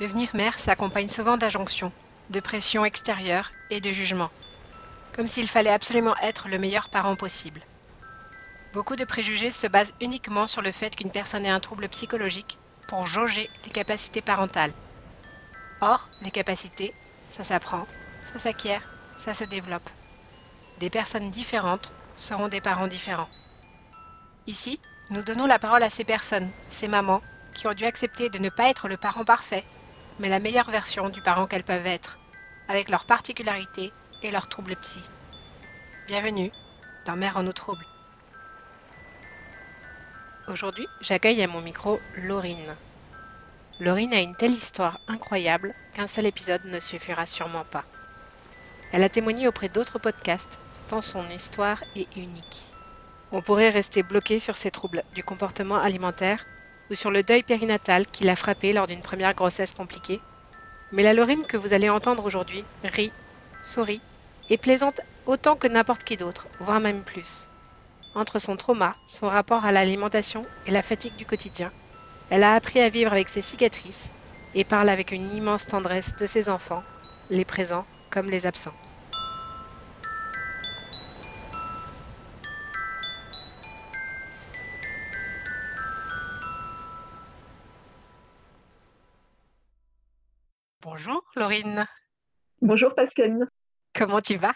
Devenir mère s'accompagne souvent d'injonctions, de pressions extérieures et de jugements, comme s'il fallait absolument être le meilleur parent possible. Beaucoup de préjugés se basent uniquement sur le fait qu'une personne ait un trouble psychologique pour jauger les capacités parentales. Or, les capacités, ça s'apprend, ça s'acquiert, ça se développe. Des personnes différentes seront des parents différents. Ici, nous donnons la parole à ces personnes, ces mamans, qui ont dû accepter de ne pas être le parent parfait, mais la meilleure version du parent qu'elles peuvent être, avec leurs particularités et leurs troubles psy. Bienvenue dans Mère en eau trouble. Aujourd'hui, j'accueille à mon micro Laurine. Laurine a une telle histoire incroyable qu'un seul épisode ne suffira sûrement pas. Elle a témoigné auprès d'autres podcasts, tant son histoire est unique. On pourrait rester bloqué sur ses troubles du comportement alimentaire ou sur le deuil périnatal qui l'a frappé lors d'une première grossesse compliquée. Mais la Laurine que vous allez entendre aujourd'hui rit, sourit et plaisante autant que n'importe qui d'autre, voire même plus. Entre son trauma, son rapport à l'alimentation et la fatigue du quotidien, elle a appris à vivre avec ses cicatrices et parle avec une immense tendresse de ses enfants, les présents comme les absents. Bonjour Laurine. Bonjour Pascaline. Comment tu vas?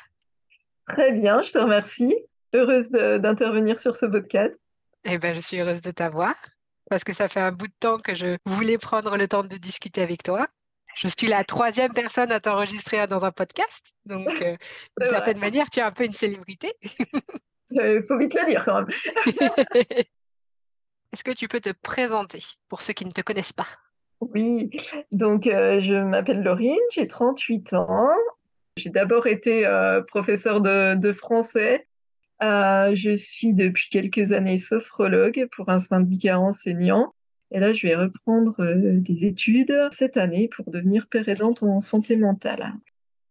Très bien, je te remercie. Heureuse d'intervenir sur ce podcast. Eh bien, je suis heureuse de t'avoir parce que ça fait un bout de temps que je voulais prendre le temps de discuter avec toi. Je suis la troisième personne à t'enregistrer dans un podcast. Donc, euh, d'une certaine manière, tu es un peu une célébrité. Il euh, faut vite le dire quand même. Est-ce que tu peux te présenter pour ceux qui ne te connaissent pas? Oui, donc euh, je m'appelle Laurine, j'ai 38 ans. J'ai d'abord été professeure de, français. je suis depuis quelques années sophrologue pour un syndicat enseignant. Et là, je vais reprendre euh, des études cette année pour devenir père en santé mentale.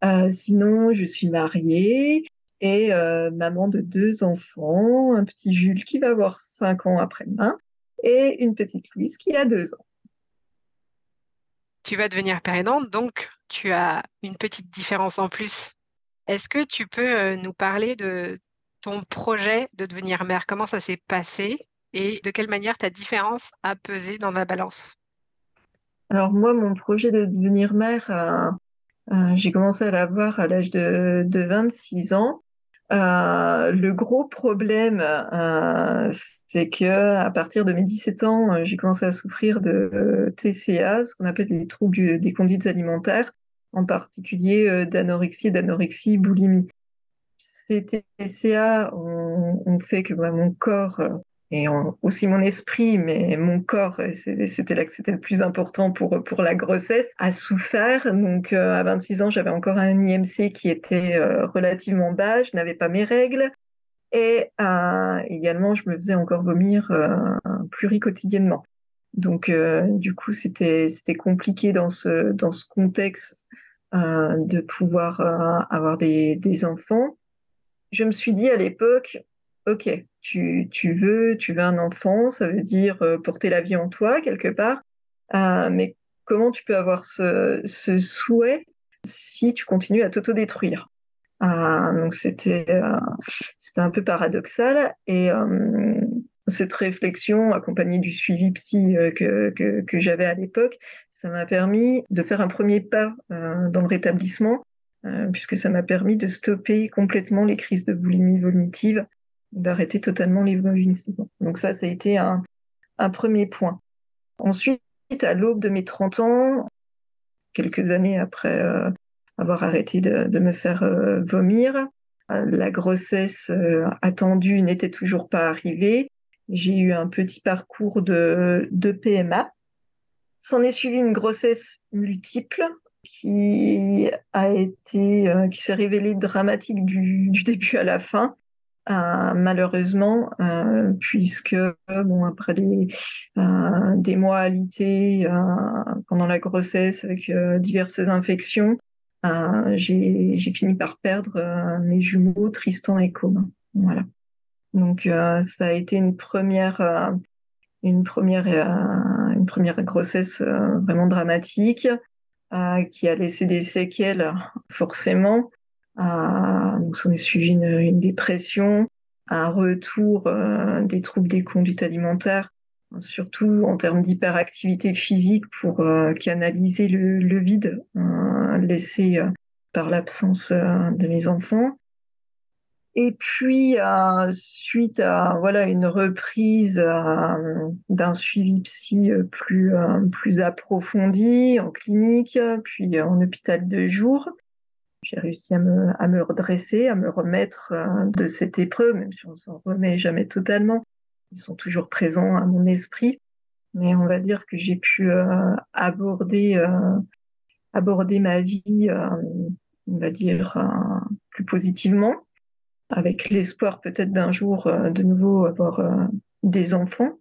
Euh, sinon, je suis mariée et euh, maman de deux enfants, un petit Jules qui va avoir cinq ans après-demain et une petite Louise qui a deux ans. Tu vas devenir père aidante, donc tu as une petite différence en plus. Est-ce que tu peux nous parler de ton projet de devenir mère? Comment ça s'est passé et de quelle manière ta différence a pesé dans la balance? Alors moi, mon projet de devenir mère, euh, euh, j'ai commencé à l'avoir à l'âge de, 26 ans. Euh, le gros problème, c'est que à partir de mes 17 ans, j'ai commencé à souffrir de TCA, ce qu'on appelle les troubles des conduites alimentaires, en particulier d'anorexie et d'anorexie boulimie. Ces TCA ont, fait que bah, mon corps et aussi mon esprit, mais mon corps, c'était là que c'était le plus important pour, pour la grossesse, a souffert. Donc euh, à 26 ans, j'avais encore un IMC qui était euh, relativement bas, je n'avais pas mes règles. Et euh, également, je me faisais encore vomir pluriquotidiennement. Donc du coup, c'était compliqué dans ce, dans ce contexte de pouvoir avoir des, des enfants. Je me suis dit à l'époque, ok, tu, veux, tu veux un enfant, ça veut dire euh, porter la vie en toi quelque part, euh, mais comment tu peux avoir ce, souhait si tu continues à t'autodétruire? euh, Donc c'était c'était un peu paradoxal et cette réflexion accompagnée du suivi psy que, que, j'avais à l'époque, ça m'a permis de faire un premier pas dans le rétablissement puisque ça m'a permis de stopper complètement les crises de boulimie vomitive d'arrêter totalement les vomissements. Donc ça, ça a été un, premier point. Ensuite, à l'aube de mes 30 ans, quelques années après euh, avoir arrêté de, me faire euh, vomir, euh, la grossesse attendue n'était toujours pas arrivée. J'ai eu un petit parcours de, PMA. S'en est suivi une grossesse multiple qui a été, qui s'est révélée dramatique du, début à la fin. Euh, malheureusement, euh, puisque bon après des euh, des mois alités pendant la grossesse avec diverses infections, j'ai j'ai fini par perdre mes jumeaux Tristan et Comin. Voilà. Donc ça a été une première une première une première grossesse vraiment dramatique qui a laissé des séquelles forcément. donc, on est suivi une, une dépression, un retour des troubles des conduites alimentaires surtout en termes d'hyperactivité physique pour euh, canaliser le, vide euh, laissé euh, par l'absence de mes enfants. Et puis, suite à voilà une reprise d'un suivi psy plus, plus approfondi en clinique, puis en hôpital de jour, j'ai réussi à me, à me redresser, à me remettre de cette épreuve, même si on s'en remet jamais totalement ils sont toujours présents à mon esprit. Mais on va dire que j'ai pu euh, aborder, euh, aborder ma vie, euh, on va dire, plus positivement, avec l'espoir peut-être d'un jour de nouveau avoir des enfants.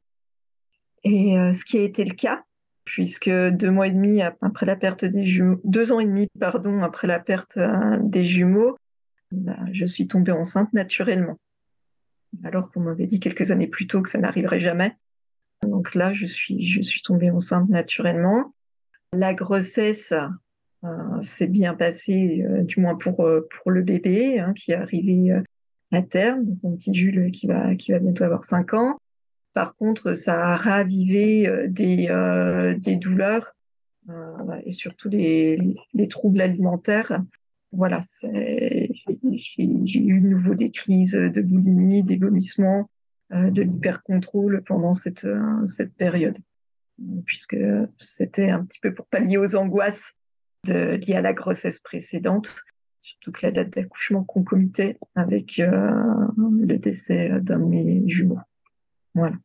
Et ce qui a été le cas, puisque deux mois et demi après la perte des jumeaux, deux ans et demi, pardon, après la perte des jumeaux, bah, je suis tombée enceinte naturellement alors qu'on m'avait dit quelques années plus tôt que ça n'arriverait jamais. Donc là, je suis, je suis tombée enceinte naturellement. La grossesse euh, s'est bien passée, euh, du moins pour, euh, pour le bébé hein, qui est arrivé à terme, mon petit Jules qui va, qui va bientôt avoir 5 ans. Par contre, ça a ravivé des, des douleurs et surtout les, les troubles alimentaires voilà, j'ai eu de nouveau des crises de boulimie, des vomissements, euh, de l'hypercontrôle pendant cette, euh, cette période, puisque c'était un petit peu pour pallier aux angoisses liées à la grossesse précédente, surtout que la date d'accouchement concomitait avec euh, le décès d'un de mes jumeaux. Voilà.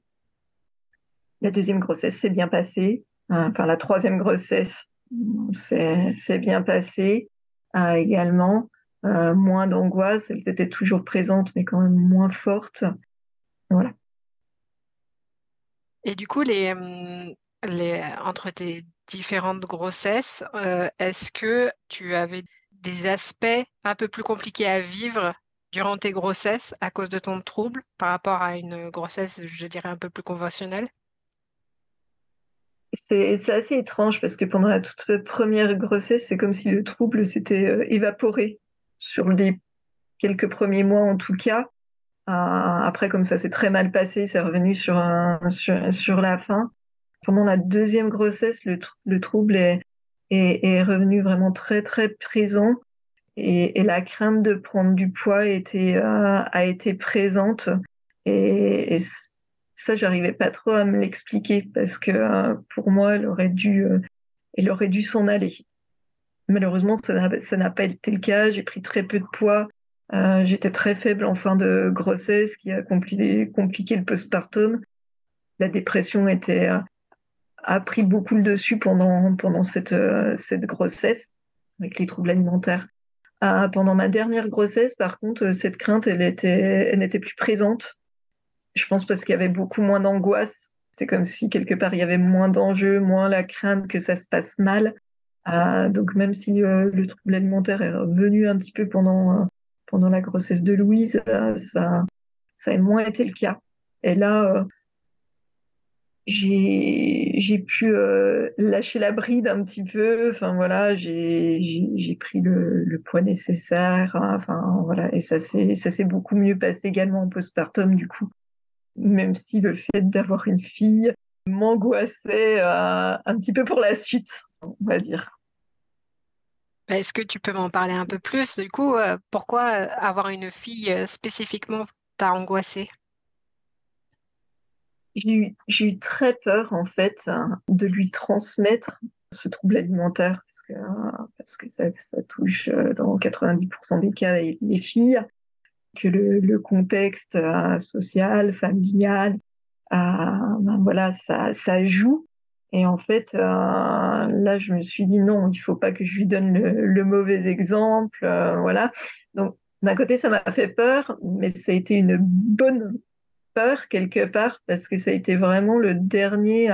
La deuxième grossesse s'est bien passée, enfin la troisième grossesse s'est bien passée également euh, moins d'angoisse. Elles étaient toujours présentes, mais quand même moins fortes. Voilà. Et du coup, les, euh, les, entre tes différentes grossesses, euh, est-ce que tu avais des aspects un peu plus compliqués à vivre durant tes grossesses à cause de ton trouble par rapport à une grossesse, je dirais, un peu plus conventionnelle? C'est assez étrange parce que pendant la toute première grossesse, c'est comme si le trouble s'était euh, évaporé sur les quelques premiers mois en tout cas. Euh, après, comme ça s'est très mal passé, c'est revenu sur, sur, la fin. Pendant la deuxième grossesse, le, trouble est, est, revenu vraiment très très présent et, la crainte de prendre du poids était, euh, a été présente. Et, ça, j'arrivais pas trop à me l'expliquer parce que euh, pour moi, elle aurait dû, elle aurait dû s'en aller. Malheureusement, ça n'a pas été le cas. J'ai pris très peu de poids. Euh, j'étais très faible en fin de grossesse, qui a compliqué, compliqué le postpartum. La dépression était, a pris beaucoup le dessus pendant, pendant cette, grossesse, avec les troubles alimentaires. pendant ma dernière grossesse, par contre, cette crainte, elle n'était plus présente. Je pense parce qu'il y avait beaucoup moins d'angoisse. C'est comme si quelque part il y avait moins d'enjeux, moins la crainte que ça se passe mal. Euh, donc même si euh, le trouble alimentaire est revenu un petit peu pendant, euh, pendant la grossesse de Louise, ça, ça a moins été le cas. Et là, j'ai pu lâcher la bride un petit peu. Enfin voilà, j'ai pris le, le, poids nécessaire. Hein. enfin voilà, et ça s'est beaucoup mieux passé également en postpartum du coup même si le fait d'avoir une fille m'angoissait un petit peu pour la suite, on va dire. Est-ce que tu peux m'en parler un peu plus? Du coup, euh, pourquoi euh, avoir une fille spécifiquement t'a angoissé J'ai eu, très peur, en fait, hein, de lui transmettre ce trouble alimentaire, parce que, ça, touche dans 90% des cas les filles que le, contexte euh, social, familial, euh, ben ça, ça, joue. Et en fait, euh, là, je me suis dit non, il faut pas que je lui donne le, mauvais exemple, voilà. Donc, d'un côté, ça m'a fait peur, mais ça a été une bonne peur quelque part parce que ça a été vraiment le dernier,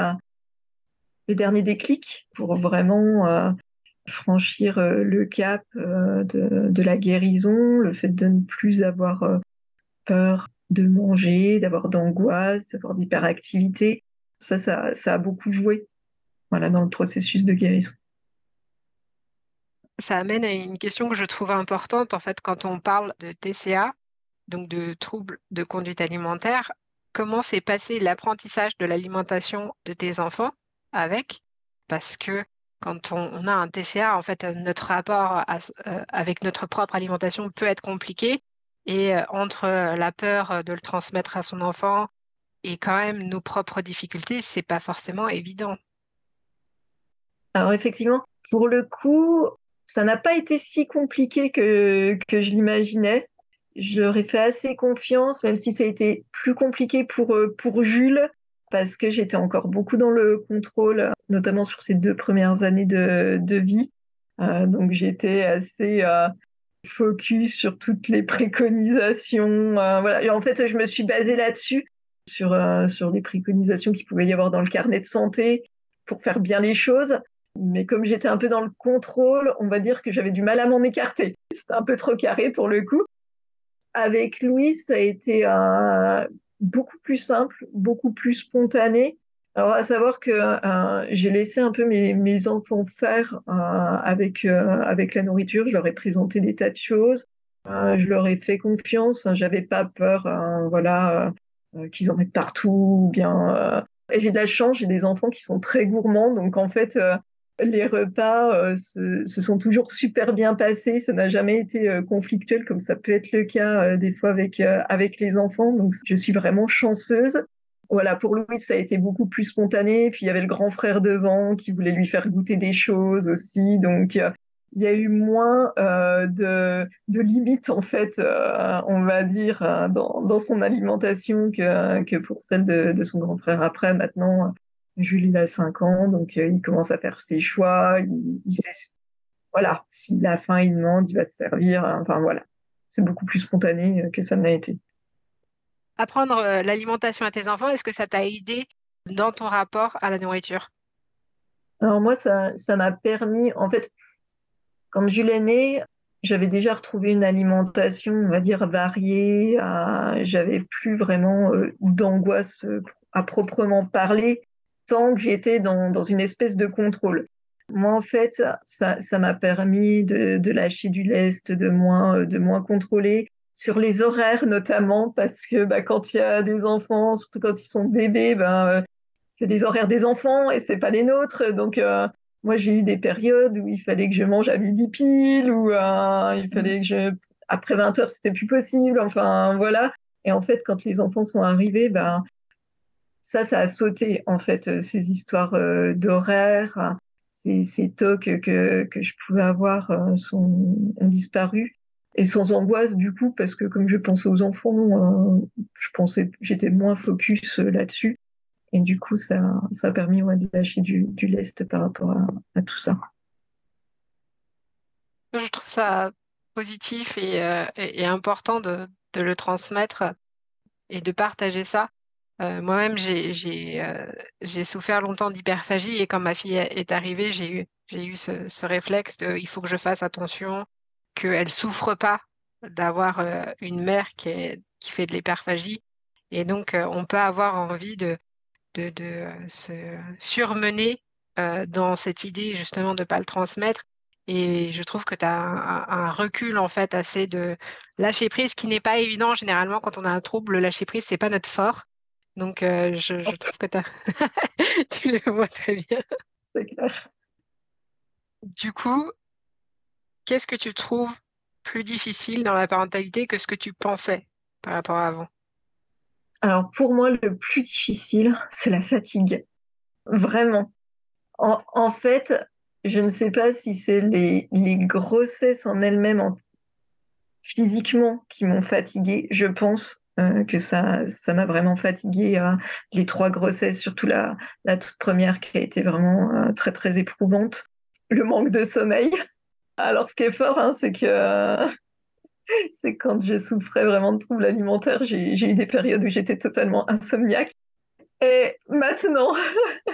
le dernier déclic pour vraiment franchir euh, le cap euh, de, la guérison, le fait de ne plus avoir euh, peur de manger, d'avoir d'angoisse, d'avoir d'hyperactivité. Ça, ça, a beaucoup joué voilà, dans le processus de guérison. Ça amène à une question que je trouve importante, en fait, quand on parle de TCA, donc de troubles de conduite alimentaire. Comment s'est passé l'apprentissage de l'alimentation de tes enfants avec? Parce que quand on, a un TCA, en fait, notre rapport euh, avec notre propre alimentation peut être compliqué. Et euh, entre la peur de le transmettre à son enfant et quand même nos propres difficultés, c'est pas forcément évident. Alors effectivement, pour le coup, ça n'a pas été si compliqué que, que je l'imaginais. Je leur ai fait assez confiance, même si ça a été plus compliqué pour, euh, pour Jules, parce que j'étais encore beaucoup dans le contrôle, notamment sur ces deux premières années de, de vie. Euh, donc j'étais assez euh, focus sur toutes les préconisations. Euh, voilà. En fait, je me suis basée là-dessus, sur, euh, sur les préconisations qu'il pouvait y avoir dans le carnet de santé pour faire bien les choses. Mais comme j'étais un peu dans le contrôle, on va dire que j'avais du mal à m'en écarter. C'était un peu trop carré pour le coup. Avec Louis, ça a été euh, beaucoup plus simple, beaucoup plus spontané. Alors, à savoir que euh, j'ai laissé un peu mes, mes enfants faire avec, avec la nourriture. Je leur ai présenté des tas de choses. Je leur ai fait confiance. J'avais pas peur, voilà, qu'ils en mettent partout. Ou bien, et j'ai de la chance. J'ai des enfants qui sont très gourmands. Donc, en fait, les repas se, se, sont toujours super bien passés. Ça n'a jamais été conflictuel comme ça peut être le cas des fois avec, avec les enfants. Donc, je suis vraiment chanceuse voilà, pour Louis, ça a été beaucoup plus spontané. Puis il y avait le grand frère devant qui voulait lui faire goûter des choses aussi. Donc euh, il y a eu moins euh, de, de, limites, en fait, euh, on va dire, euh, dans, dans, son alimentation que, que pour celle de, de, son grand frère. Après, maintenant, Julie il a 5 ans, donc il commence à faire ses choix. Il, il sait, voilà, s'il a faim, il demande, il va se servir. Enfin voilà, c'est beaucoup plus spontané que ça n'a été apprendre l'alimentation à tes enfants, est-ce que ça t'a aidé dans ton rapport à la nourriture? Alors moi, ça, ça m'a permis, en fait, quand Jules est né, j'avais déjà retrouvé une alimentation, on va dire, variée. Euh, j'avais plus vraiment euh, d'angoisse euh, à proprement parler, tant que j'étais dans, une espèce de contrôle. Moi, en fait, ça m'a permis de, lâcher du lest, de moins, contrôler, sur les horaires notamment, parce que bah, quand il y a des enfants, surtout quand ils sont bébés, ben, c'est les horaires des enfants et c'est pas les nôtres. Donc moi j'ai eu des périodes où il fallait que je mange à midi pile, ou euh, il fallait que je après 20 heures c'était plus possible. Enfin voilà. Et en fait quand les enfants sont arrivés, ben ça ça a sauté en fait ces histoires euh, d'horaires, ces, ces tocs que que je pouvais avoir euh, sont ont disparu et sans angoisse du coup parce que comme je pensais aux enfants, euh, je pensais j'étais moins focus euh, là-dessus et du coup ça ça a permis ouais, de lâcher du, du lest par rapport à, tout ça. Je trouve ça positif et, euh, et, important de, de, le transmettre et de partager ça. Euh, Moi-même, j'ai euh, souffert longtemps d'hyperphagie et quand ma fille est arrivée, j'ai eu, eu ce, réflexe de il faut que je fasse attention, qu'elle souffre pas d'avoir euh, une mère qui, qui fait de l'hyperphagie. Et donc, on peut avoir envie de, de, de euh, se surmener euh, dans cette idée justement de ne pas le transmettre. Et je trouve que tu as un, un, recul en fait assez de lâcher prise qui n'est pas évident généralement quand on a un trouble. Le lâcher prise, c'est pas notre fort. Donc, euh, je, je, trouve que as... tu le vois très bien. C'est clair. Du coup, Qu'est-ce que tu trouves plus difficile dans la parentalité que ce que tu pensais par rapport à avant? Alors pour moi, le plus difficile, c'est la fatigue. Vraiment. En, fait, je ne sais pas si c'est les, grossesses en elles-mêmes en... physiquement qui m'ont fatiguée. Je pense euh, que ça ça m'a vraiment fatiguée. Euh, les trois grossesses, surtout la, la toute première qui a été vraiment euh, très très éprouvante. Le manque de sommeil. Alors, ce qui est fort, hein, c'est que c'est quand je souffrais vraiment de troubles alimentaires, j'ai eu des périodes où j'étais totalement insomniaque. Et maintenant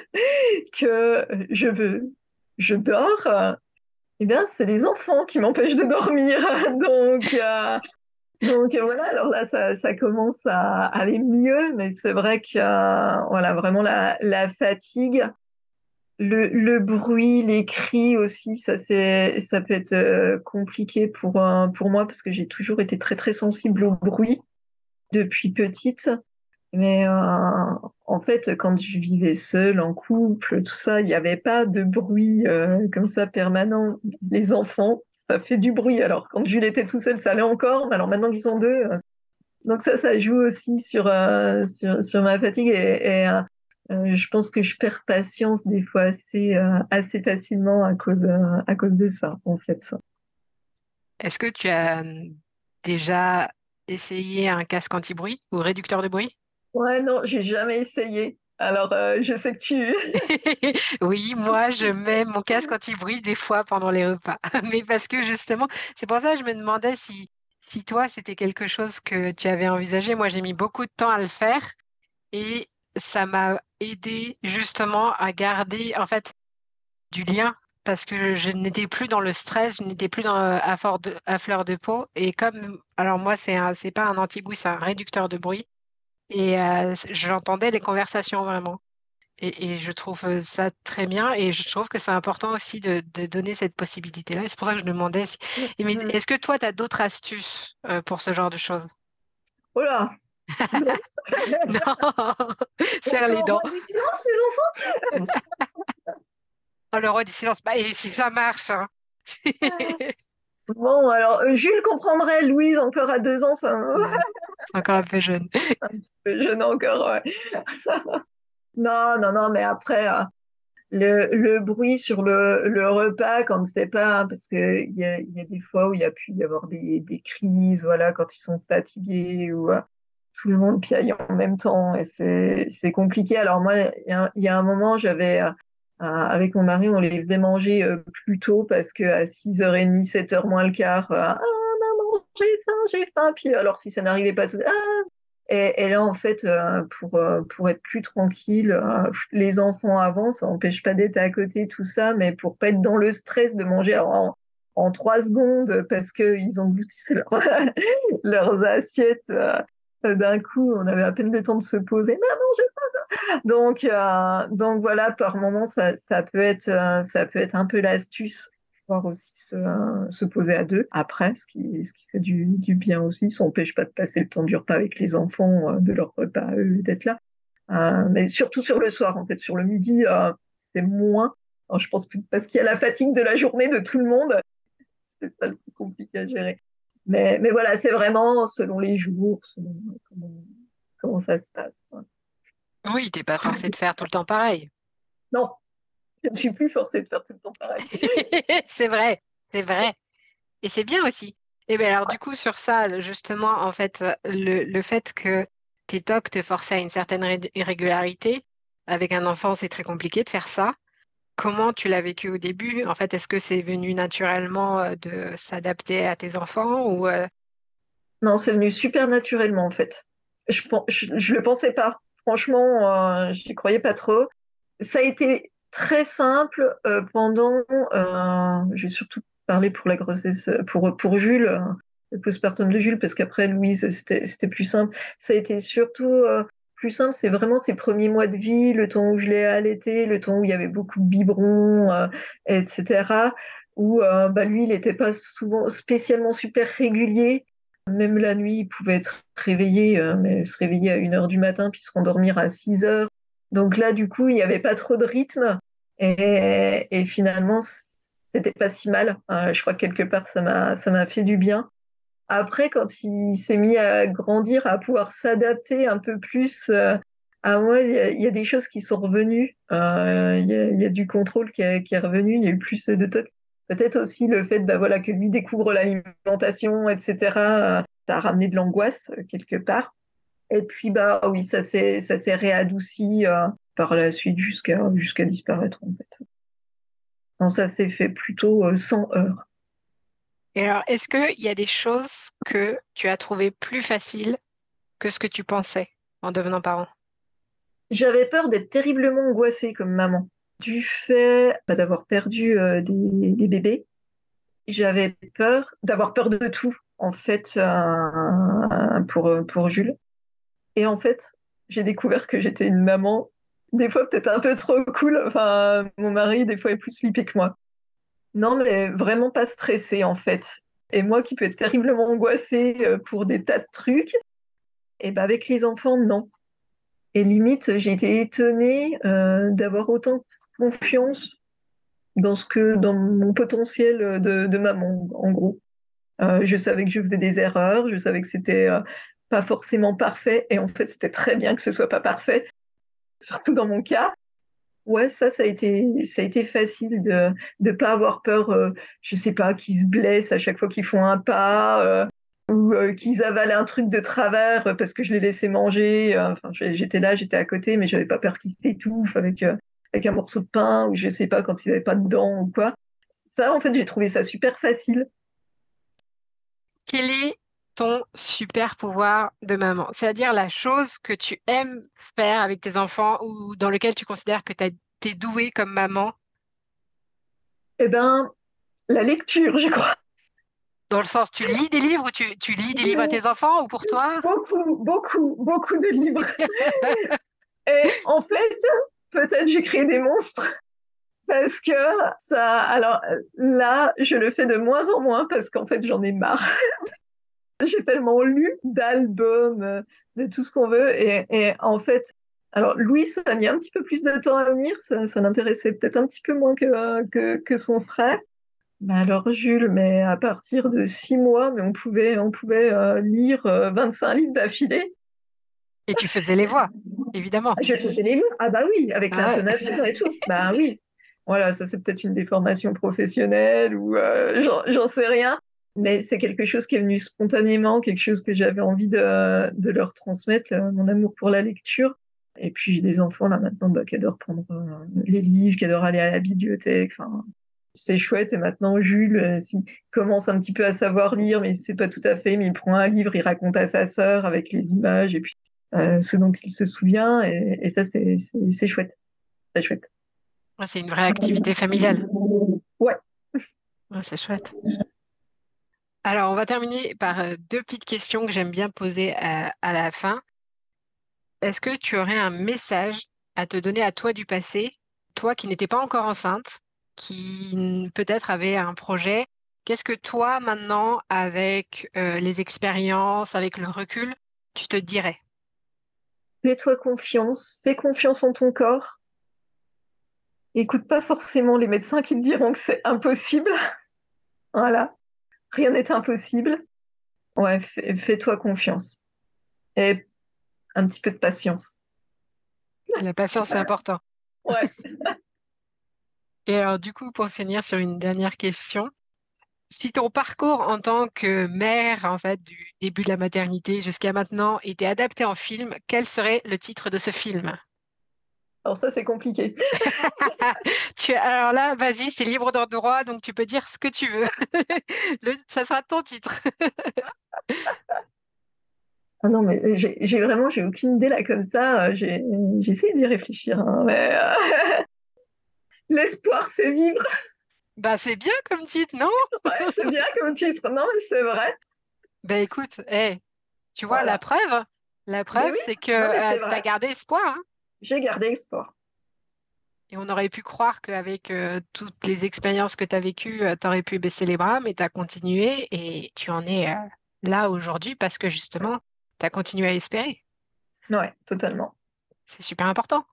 que je veux, je dors, eh bien, c'est les enfants qui m'empêchent de dormir. donc, euh, donc voilà. Alors là, ça, ça, commence à aller mieux, mais c'est vrai que euh, voilà, vraiment la fatigue le, le bruit, les cris aussi, ça c'est, ça peut être euh, compliqué pour pour moi parce que j'ai toujours été très très sensible au bruit depuis petite. Mais euh, en fait, quand je vivais seule, en couple, tout ça, il n'y avait pas de bruit euh, comme ça permanent. Les enfants, ça fait du bruit. Alors quand Jules était tout seul, ça allait encore. Mais alors maintenant qu'ils sont deux, euh, donc ça, ça joue aussi sur euh, sur, sur ma fatigue et, et euh, euh, je pense que je perds patience des fois assez euh, assez facilement à cause euh, à cause de ça, en fait. Est-ce que tu as déjà essayé un casque anti-bruit ou réducteur de bruit? Ouais, non, j'ai jamais essayé. Alors, je sais que tu... Oui, moi, je mets mon casque anti-bruit des fois pendant les repas. Mais parce que justement, c'est pour ça que je me demandais si, si toi, c'était quelque chose que tu avais envisagé. Moi, j'ai mis beaucoup de temps à le faire et ça m'a aidé justement à garder, en fait, du lien parce que je n'étais plus dans le stress, je n'étais plus dans, à, fort de- à fleur de peau. Et comme, alors moi, c'est un, c'est pas un anti-bruit, c'est un réducteur de bruit. Et euh, j'entendais les conversations vraiment. Et, et je trouve ça très bien et je trouve que c'est important aussi de, de donner cette possibilité-là. Et c'est pour ça que je demandais si... Et mais Mm. est-ce que toi, tu as d'autres astuces euh, pour ce genre de choses? Oh là! Non. Serre les on dents. voit du silence, les enfants? Oh, le roi du silence. Bah, et si ça marche, hein. Bon, alors, euh, Jules comprendrait, Louise, encore à deux ans, Ouais, c'est encore un peu jeune. un petit peu jeune encore, ouais. Non, non, non, mais après, euh, le, le bruit sur le, le repas, quand c'est pas, parce que il y a, y a des fois où il y a pu y avoir des, des crises, voilà, quand ils sont fatigués ou euh, tout le monde piaille en même temps et c'est, compliqué. Alors moi, il y a, a un moment, j'avais, euh, euh, avec mon mari, on les faisait manger euh, plus tôt parce que à 6h30, 7h moins le quart, ah, maman, j'ai faim, j'ai faim. Puis alors, si ça n'arrivait pas tout, ah, et, et là, en fait, pour, pour être plus tranquille, les enfants avant, ça n'empêche pas d'être à côté, tout ça, mais pour pas être dans le stress de manger en, en trois secondes parce qu'ils ont leurs assiettes d'un coup, on avait à peine le temps de se poser. Maman, je sais. Donc, euh, donc voilà, par moment, ça, ça peut être, euh, ça peut être un peu l'astuce pouvoir aussi se, euh, se poser à deux après, ce qui, ce qui fait du, du bien aussi. Ça n'empêche pas de passer le temps du repas avec les enfants, de leur repas eux, d'être là. Mais surtout sur le soir, en fait, sur le midi, c'est moins. Je pense parce qu'il y a la fatigue de la journée de tout le monde, c'est ça le plus compliqué à gérer. Mais, mais voilà, c'est vraiment selon les jours, selon comment, comment ça se passe. Oui, t'es pas forcé de faire tout le temps pareil. Non, je ne suis plus forcée de faire tout le temps pareil. C'est vrai, c'est vrai. Et c'est bien aussi. Et bien alors du coup sur ça, justement, en fait, le, le fait que tes tocs te forçaient à une certaine ré- irrégularité, avec un enfant, c'est très compliqué de faire ça. Comment tu l'as vécu au début? En fait, est-ce que c'est venu naturellement euh, de s'adapter à tes enfants ou euh, Non, c'est venu super naturellement, en fait. Je, je, je le pensais pas. Franchement, euh, j'y croyais pas trop. Ça a été très simple euh, pendant, j'ai surtout parlé pour la grossesse, pour, pour Jules, le postpartum de Jules, parce qu'après Louise, c'était, plus simple. Ça a été surtout plus simple, c'est vraiment ses premiers mois de vie, le temps où je l'ai allaité, le temps où il y avait beaucoup de biberons, euh, etc. Où euh, bah, lui, il n'était pas souvent spécialement super régulier. Même la nuit, il pouvait être réveillé, euh, mais se réveiller à une heure du matin, puis se rendormir à 6 heures. Donc là, du coup, il n'y avait pas trop de rythme. Et, et finalement, c'était pas si mal. Je crois que quelque part, ça m'a fait du bien. Après, quand il s'est mis à grandir, à pouvoir s'adapter un peu plus euh, à moi, il y, a, des choses qui sont revenues. Euh, il y a, du contrôle qui est, revenu. Il y a eu plus de tocs. Peut-être aussi le fait bah, voilà, que lui découvre l'alimentation, etc. euh, ça a ramené de l'angoisse quelque part. Et puis, bah oui, ça s'est, réadouci par la suite jusqu'à jusqu'à disparaître, en fait. Non, ça s'est fait plutôt sans heurts. Et alors, est-ce qu'il y a des choses que tu as trouvées plus faciles que ce que tu pensais en devenant parent? J'avais peur d'être terriblement angoissée comme maman. Du fait bah, d'avoir perdu euh, des, bébés, j'avais peur d'avoir peur de tout, en fait, euh, pour, pour Jules. Et en fait, j'ai découvert que j'étais une maman des fois peut-être un peu trop cool. Enfin, mon mari, des fois, est plus flippé que moi. Non, mais vraiment pas stressé en fait. Et moi qui peux être terriblement angoissée euh, pour des tas de trucs, et ben avec les enfants, non. Et limite, j'ai été étonnée euh, d'avoir autant confiance dans ce que dans mon potentiel de, de maman, en gros. Euh, je savais que je faisais des erreurs, je savais que c'était euh, pas forcément parfait, et en fait, c'était très bien que ce soit pas parfait, surtout dans mon cas. Ouais, ça, ça a été, ça a été facile de ne pas avoir peur, euh, je sais pas, qu'ils se blessent à chaque fois qu'ils font un pas, euh, ou euh, qu'ils avalent un truc de travers parce que je les laissais manger. Enfin, j'étais là, j'étais à côté, mais j'avais pas peur qu'ils s'étouffent avec, avec un morceau de pain, ou je sais pas, quand ils n'avaient pas de dents ou quoi. Ça, en fait, j'ai trouvé ça super facile. Quel est ton super pouvoir de maman? C'est-à-dire la chose que tu aimes faire avec tes enfants ou dans lequel tu considères que tu es douée comme maman? Eh ben, la lecture, je crois. Dans le sens, tu lis des livres ou tu, tu lis des livres à tes enfants ou pour toi? Beaucoup, beaucoup, beaucoup de livres. Et en fait, peut-être j'ai créé des monstres parce que ça, alors là, je le fais de moins en moins parce qu'en fait, j'en ai marre. J'ai tellement lu d'albums, euh, de tout ce qu'on veut. Et, et, en fait, alors Louis, ça a mis un petit peu plus de temps à venir. Ça, ça l'intéressait peut-être un petit peu moins que, que, que son frère. Mais alors Jules, mais à partir de six mois, mais on pouvait, on pouvait euh, lire euh, 25 livres d'affilée. Et tu faisais les voix, évidemment. Je faisais les voix. Ah bah oui, avec ah l'intonation ouais. et tout. Bah oui. Voilà, ça c'est peut-être une déformation professionnelle ou euh, j'en sais rien mais c'est quelque chose qui est venu spontanément, quelque chose que j'avais envie de, de, leur transmettre, mon amour pour la lecture. Et puis j'ai des enfants là maintenant bah, qui adorent prendre euh, les livres, qui adorent aller à la bibliothèque. C'est chouette. Et maintenant Jules euh, il commence un petit peu à savoir lire, mais c'est pas tout à fait. Mais il prend un livre, il raconte à sa sœur avec les images et puis euh, ce dont il se souvient. Et, et ça c'est chouette, c'est chouette. c'est une vraie activité familiale. Ouais. ouais c'est chouette. Alors, on va terminer par euh, deux petites questions que j'aime bien poser à, à la fin. Est-ce que tu aurais un message à te donner à toi du passé, toi qui n'étais pas encore enceinte, qui peut-être avait un projet? Qu'est-ce que toi, maintenant, avec euh, les expériences, avec le recul, tu te dirais? Fais-toi confiance, fais confiance en ton corps. Écoute pas forcément les médecins qui te diront que c'est impossible. Voilà rien n'est impossible. Ouais, fais-toi confiance. Et un petit peu de patience. La patience, c'est important. Ouais. Et alors, du coup, pour finir sur une dernière question, si ton parcours en tant que mère, en fait, du début de la maternité jusqu'à maintenant, était adapté en film, quel serait le titre de ce film? Alors ça, c'est compliqué. tu, alors là, vas-y, c'est libre de droit, donc tu peux dire ce que tu veux. Le, ça sera ton titre. ah non, mais j'ai vraiment, j'ai aucune idée là comme ça. J'essaie d'y réfléchir. Hein, mais euh, L'espoir fait vivre. Bah, c'est bien comme titre, non? Ouais, C'est bien comme titre. Non, mais c'est vrai. Bah écoute, hey, tu vois, voilà. la preuve, la preuve, oui, c'est que euh, tu as gardé espoir. Hein j'ai gardé espoir. Et on aurait pu croire qu'avec euh, toutes les expériences que tu as vécues, euh, tu aurais pu baisser les bras, mais tu as continué et tu en es euh, là aujourd'hui parce que justement, tu as continué à espérer. Ouais, totalement. C'est super important.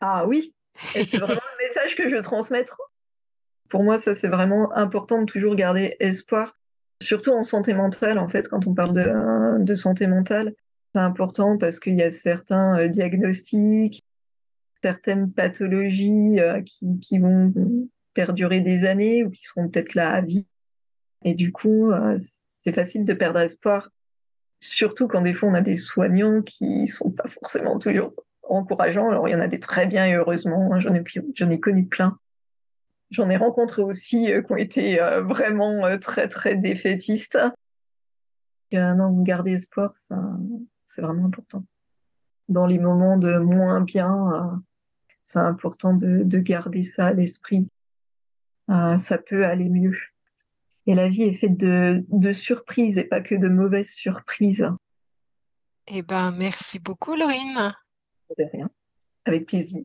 Ah oui, et c'est vraiment le message que je veux transmettre. Pour moi, ça, c'est vraiment important de toujours garder espoir, surtout en santé mentale, en fait, quand on parle de, de santé mentale. C'est important parce qu'il y a certains euh, diagnostics, certaines pathologies euh, qui, qui, vont perdurer des années ou qui seront peut-être là à vie. Et du coup, euh, c'est facile de perdre espoir, surtout quand des fois on a des soignants qui sont pas forcément toujours encourageants. Alors il y en a des très bien et heureusement, hein, j'en ai, j'en ai connu plein. J'en ai rencontré aussi qui ont été vraiment très très défaitistes. non, garder espoir, ça, c'est vraiment important. Dans les moments de moins bien, euh, c'est important de, de, garder ça à l'esprit. Euh, ça peut aller mieux. Et la vie est faite de, de surprises et pas que de mauvaises surprises. Eh ben, merci beaucoup, Laurine. De rien. avec plaisir.